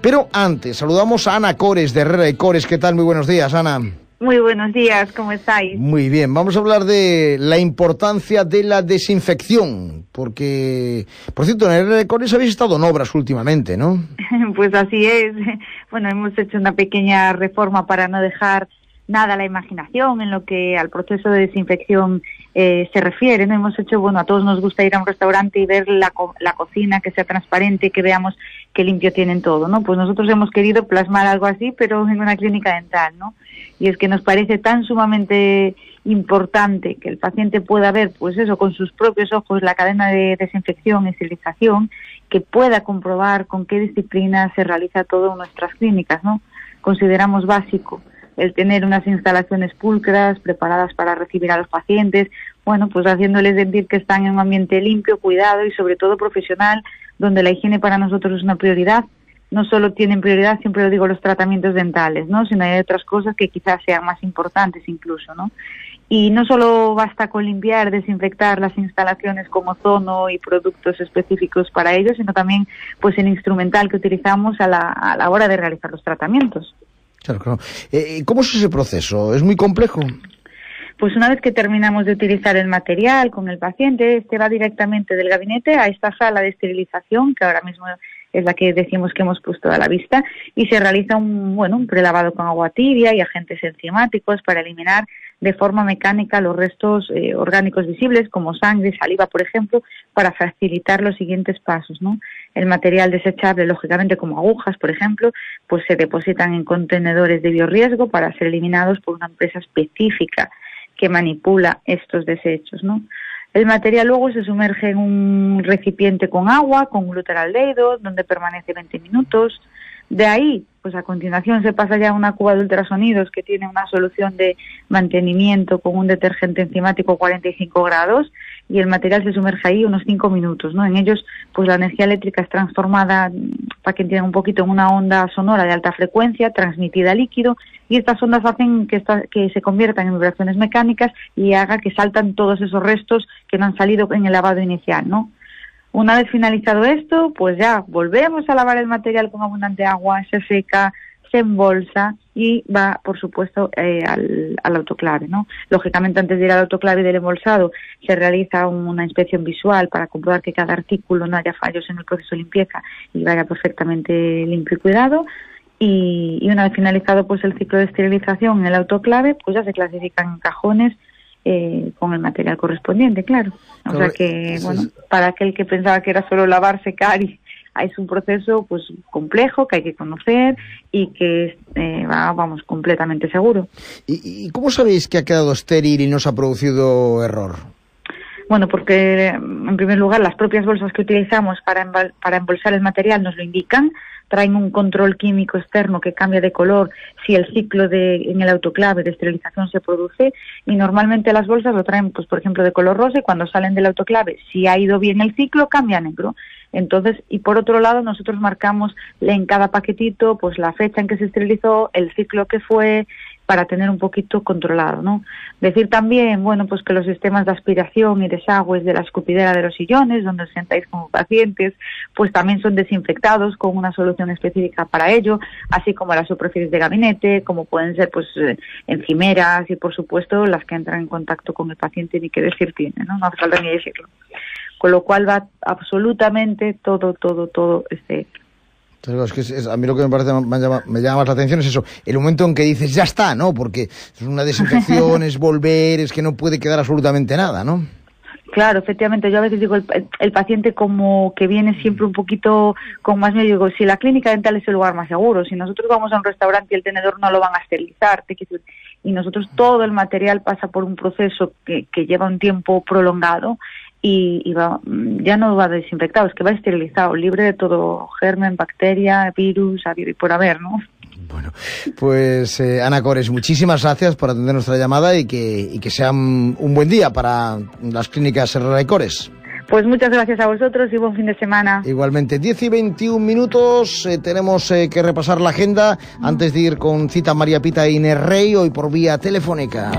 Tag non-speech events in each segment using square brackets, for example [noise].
Pero antes, saludamos a Ana Cores de Herrera y Cores. ¿Qué tal? Muy buenos días, Ana. Muy buenos días, ¿cómo estáis? Muy bien, vamos a hablar de la importancia de la desinfección, porque, por cierto, en Herrera y Cores habéis estado en obras últimamente, ¿no? [laughs] pues así es. [laughs] Bueno, hemos hecho una pequeña reforma para no dejar nada a la imaginación en lo que al proceso de desinfección eh, se refiere. ¿no? Hemos hecho, bueno, a todos nos gusta ir a un restaurante y ver la, la cocina, que sea transparente, que veamos qué limpio tienen todo, ¿no? Pues nosotros hemos querido plasmar algo así, pero en una clínica dental, ¿no? Y es que nos parece tan sumamente importante que el paciente pueda ver, pues eso, con sus propios ojos la cadena de desinfección y esterilización, que pueda comprobar con qué disciplina se realiza todo en nuestras clínicas, ¿no? Consideramos básico el tener unas instalaciones pulcras, preparadas para recibir a los pacientes, bueno, pues haciéndoles sentir que están en un ambiente limpio, cuidado y sobre todo profesional, donde la higiene para nosotros es una prioridad. No solo tienen prioridad, siempre lo digo, los tratamientos dentales, ¿no? Sino hay otras cosas que quizás sean más importantes incluso, ¿no? Y no solo basta con limpiar, desinfectar las instalaciones con ozono y productos específicos para ello, sino también pues el instrumental que utilizamos a la, a la hora de realizar los tratamientos. Claro, claro. Eh, ¿Cómo es ese proceso? ¿Es muy complejo? Pues una vez que terminamos de utilizar el material con el paciente, este va directamente del gabinete a esta sala de esterilización, que ahora mismo es la que decimos que hemos puesto a la vista, y se realiza un, bueno, un prelavado con agua tibia y agentes enzimáticos para eliminar de forma mecánica los restos eh, orgánicos visibles, como sangre, saliva, por ejemplo, para facilitar los siguientes pasos. ¿no? El material desechable, lógicamente, como agujas, por ejemplo, pues se depositan en contenedores de biorriesgo para ser eliminados por una empresa específica que manipula estos desechos. ¿no? El material luego se sumerge en un recipiente con agua, con glutaraldehído, donde permanece 20 minutos. De ahí pues a continuación se pasa ya a una cuba de ultrasonidos que tiene una solución de mantenimiento con un detergente enzimático 45 grados y el material se sumerge ahí unos 5 minutos, ¿no? En ellos, pues la energía eléctrica es transformada, para que entiendan un poquito, en una onda sonora de alta frecuencia transmitida a líquido y estas ondas hacen que, que se conviertan en vibraciones mecánicas y haga que saltan todos esos restos que no han salido en el lavado inicial, ¿no? Una vez finalizado esto, pues ya volvemos a lavar el material con abundante agua, se seca, se embolsa y va, por supuesto, eh, al, autoclave. ¿no? Lógicamente, antes de ir al autoclave del embolsado, se realiza una inspección visual para comprobar que cada artículo no haya fallos en el proceso de limpieza y vaya perfectamente limpio y cuidado. Y, y una vez finalizado pues el ciclo de esterilización en el autoclave, pues ya se clasifican cajones eh, con el material correspondiente, claro. O sea que, bueno, para aquel que pensaba que era solo lavar, secar, y, es un proceso pues complejo que hay que conocer y que eh, va, vamos, completamente seguro. ¿Y, cómo sabéis que ha quedado estéril y no se ha producido error? Bueno, porque en primer lugar las propias bolsas que utilizamos para, para embolsar el material nos lo indican traen un control químico externo que cambia de color si el ciclo de, en el autoclave de esterilización se produce y normalmente las bolsas lo traen, pues por ejemplo, de color rosa y cuando salen del autoclave, si ha ido bien el ciclo, cambia a negro. Entonces, y por otro lado, nosotros marcamos en cada paquetito pues la fecha en que se esterilizó, el ciclo que fue, para tener un poquito controlado, ¿no? Decir también, bueno, pues que los sistemas de aspiración y desagües de la escupidera de los sillones, donde os sentáis como pacientes, pues también son desinfectados con una solución específica para ello, así como las superficies de gabinete, como pueden ser, pues, eh, encimeras y, por supuesto, las que entran en contacto con el paciente, ni qué decir tiene, ¿no? No hace falta ni decirlo. Con lo cual va absolutamente todo, todo, todo este es que a mí lo que me parece me llama, me llama más la atención es eso, el momento en que dices ya está, ¿no? Porque es una desinfección, [laughs] es volver, es que no puede quedar absolutamente nada, ¿no? Claro, efectivamente. Yo a veces digo, el, paciente como que viene siempre un poquito con más miedo, digo, si la clínica dental es el lugar más seguro, si nosotros vamos a un restaurante y el tenedor no lo van a esterilizar, y nosotros todo el material pasa por un proceso que, que lleva un tiempo prolongado, y, va, ya no va desinfectado, es que va esterilizado, libre de todo germen, bacteria, virus, y por haber, ¿no? Bueno, pues eh, Ana Cores, muchísimas gracias por atender nuestra llamada y que, y que sea un, buen día para las clínicas Herrera y Cores. Pues muchas gracias a vosotros y buen fin de semana. Igualmente, 10 y 21 minutos, eh, tenemos eh, que repasar la agenda antes de ir con cita María Pita y Inés Rey, hoy por vía telefónica.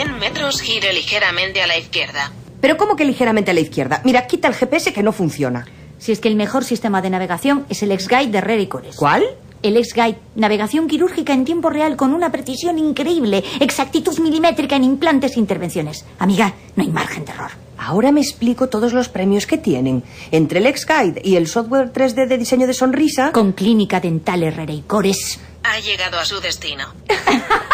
100 metros gire ligeramente a la izquierda. ¿Pero cómo que ligeramente a la izquierda? Mira, quita el GPS que no funciona. Si es que el mejor sistema de navegación es el X-Guide de y Cores. ¿Cuál? El X-Guide, navegación quirúrgica en tiempo real con una precisión increíble, exactitud milimétrica en implantes e intervenciones. Amiga, no hay margen de error. Ahora me explico todos los premios que tienen. Entre el X-Guide y el software 3D de diseño de sonrisa... Con clínica dental Herrera y Cores. Ha llegado a su destino. [laughs]